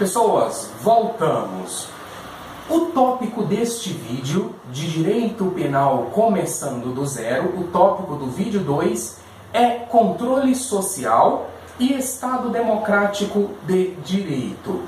Pessoas, voltamos. O tópico deste vídeo, de direito penal começando do zero, o tópico do vídeo 2 é controle social e Estado democrático de direito.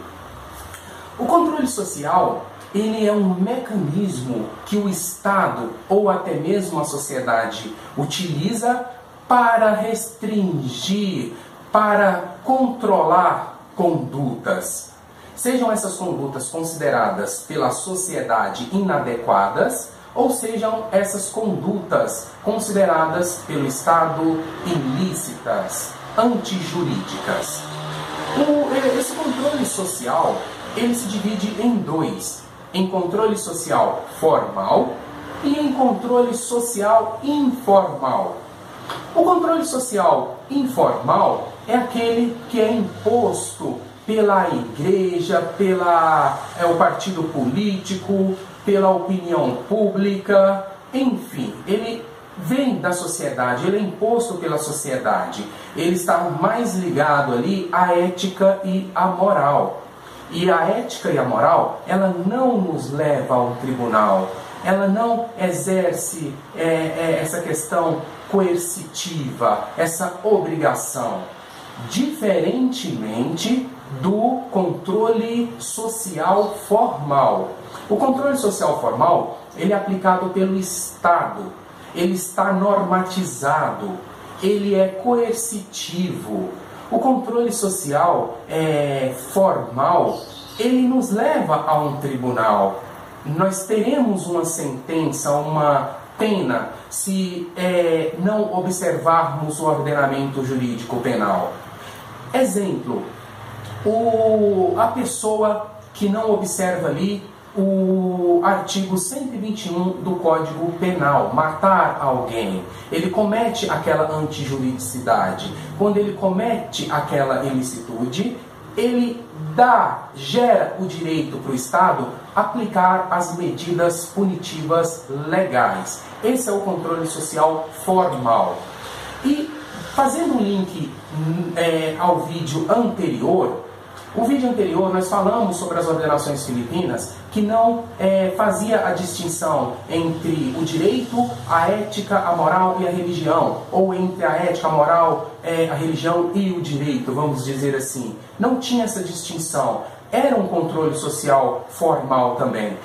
O controle social ele é um mecanismo que o Estado ou até mesmo a sociedade utiliza para restringir, para controlar condutas sejam essas condutas consideradas pela sociedade inadequadas ou sejam essas condutas consideradas pelo Estado ilícitas, antijurídicas. O, esse controle social ele se divide em dois: em controle social formal e em controle social informal. O controle social informal é aquele que é imposto pela igreja, pela é, o partido político, pela opinião pública, enfim, ele vem da sociedade, ele é imposto pela sociedade. Ele está mais ligado ali à ética e à moral. E a ética e a moral, ela não nos leva ao tribunal, ela não exerce é, é, essa questão coercitiva, essa obrigação. Diferentemente do controle social formal. O controle social formal ele é aplicado pelo Estado, ele está normatizado, ele é coercitivo. O controle social é, formal ele nos leva a um tribunal. Nós teremos uma sentença, uma pena, se é, não observarmos o ordenamento jurídico penal. Exemplo: o, a pessoa que não observa ali o artigo 121 do Código Penal, matar alguém. Ele comete aquela antijuridicidade. Quando ele comete aquela ilicitude, ele dá, gera o direito para o Estado aplicar as medidas punitivas legais. Esse é o controle social formal. E fazendo um link é, ao vídeo anterior, o vídeo anterior nós falamos sobre as ordenações filipinas que não é, fazia a distinção entre o direito, a ética, a moral e a religião, ou entre a ética, a moral, é, a religião e o direito, vamos dizer assim. Não tinha essa distinção. Era um controle social formal também.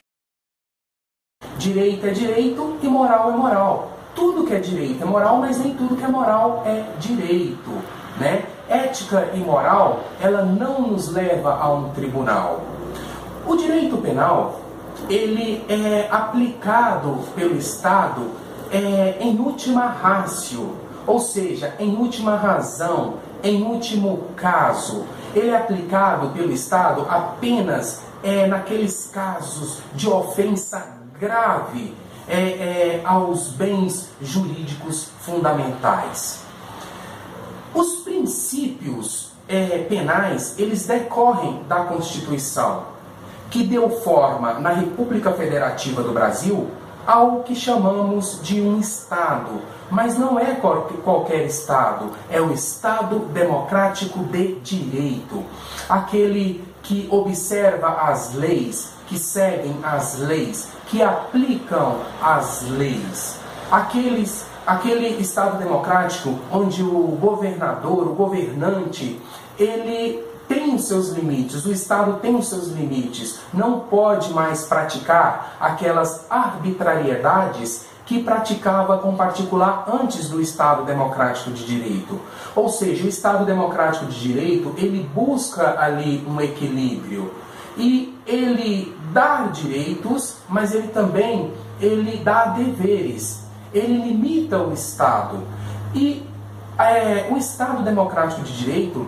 Direito é direito e moral é moral. Tudo que é direito é moral, mas nem tudo que é moral é direito, né? Ética e moral, ela não nos leva a um tribunal. O direito penal, ele é aplicado pelo Estado é, em última ratio, ou seja, em última razão, em último caso. Ele é aplicado pelo Estado apenas é, naqueles casos de ofensa grave é, é, aos bens jurídicos fundamentais. Os princípios é, penais, eles decorrem da Constituição, que deu forma na República Federativa do Brasil ao que chamamos de um Estado. Mas não é qualquer Estado, é o Estado democrático de direito. Aquele que observa as leis, que seguem as leis, que aplicam as leis. Aqueles aquele Estado democrático onde o governador, o governante, ele tem os seus limites, o Estado tem os seus limites, não pode mais praticar aquelas arbitrariedades que praticava com particular antes do Estado democrático de direito. Ou seja, o Estado democrático de direito, ele busca ali um equilíbrio. E ele dá direitos, mas ele também ele dá deveres ele limita o Estado. E é, o Estado democrático de direito,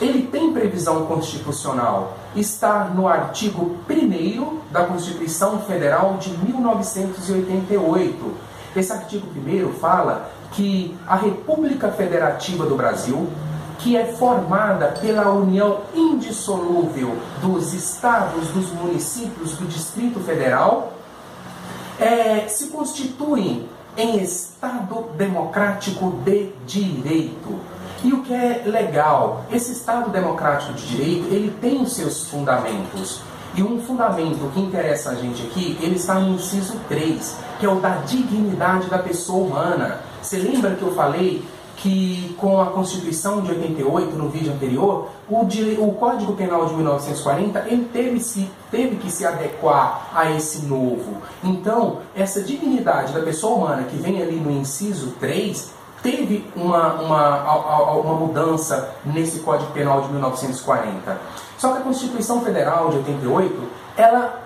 ele tem previsão constitucional. Está no artigo 1 da Constituição Federal de 1988. Esse artigo 1 fala que a República Federativa do Brasil, que é formada pela união indissolúvel dos estados, dos municípios do Distrito Federal, é, se constituem em Estado democrático de direito. E o que é legal, esse Estado democrático de direito, ele tem os seus fundamentos. E um fundamento que interessa a gente aqui, ele está no inciso 3, que é o da dignidade da pessoa humana. Você lembra que eu falei que com a Constituição de 88, no vídeo anterior, o, o Código Penal de 1940 ele teve, se, teve que se adequar a esse novo. Então, essa dignidade da pessoa humana que vem ali no inciso 3 teve uma, uma, uma mudança nesse Código Penal de 1940. Só que a Constituição Federal de 88, ela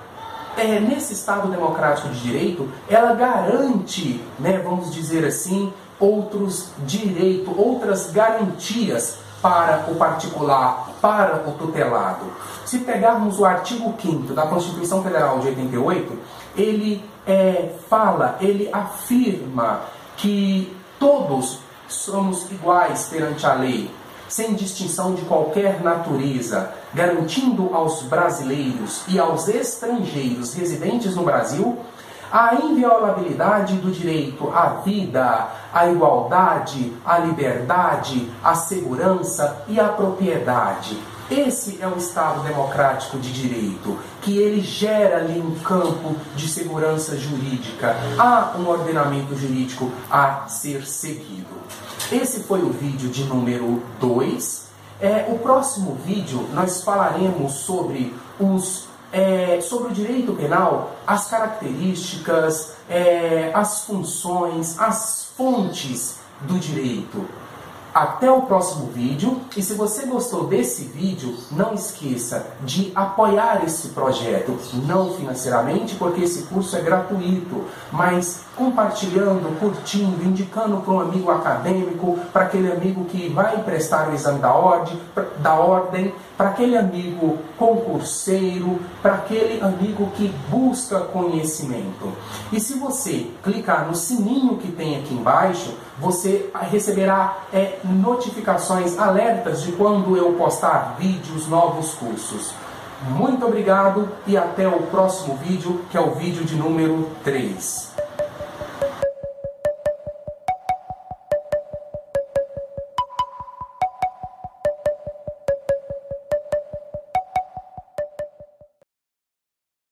é, nesse Estado democrático de direito, ela garante, né, vamos dizer assim, outros direitos, outras garantias para o particular, para o tutelado. Se pegarmos o artigo 5 da Constituição Federal de 88, ele é, fala, ele afirma que todos somos iguais perante a lei, sem distinção de qualquer natureza, garantindo aos brasileiros e aos estrangeiros residentes no Brasil a inviolabilidade do direito à vida, à igualdade, à liberdade, à segurança e à propriedade. Esse é o Estado democrático de direito, que ele gera ali um campo de segurança jurídica. Há um ordenamento jurídico a ser seguido. Esse foi o vídeo de número 2. É, o próximo vídeo nós falaremos sobre os é, sobre o direito penal, as características, é, as funções, as fontes do direito. Até o próximo vídeo e se você gostou desse vídeo, não esqueça de apoiar esse projeto, não financeiramente, porque esse curso é gratuito, mas compartilhando, curtindo, indicando para um amigo acadêmico, para aquele amigo que vai prestar o exame da ordem, da ordem para aquele amigo concurseiro, para aquele amigo que busca conhecimento. E se você clicar no sininho que tem aqui embaixo, você receberá é, notificações, alertas de quando eu postar vídeos, novos cursos. Muito obrigado e até o próximo vídeo, que é o vídeo de número 3.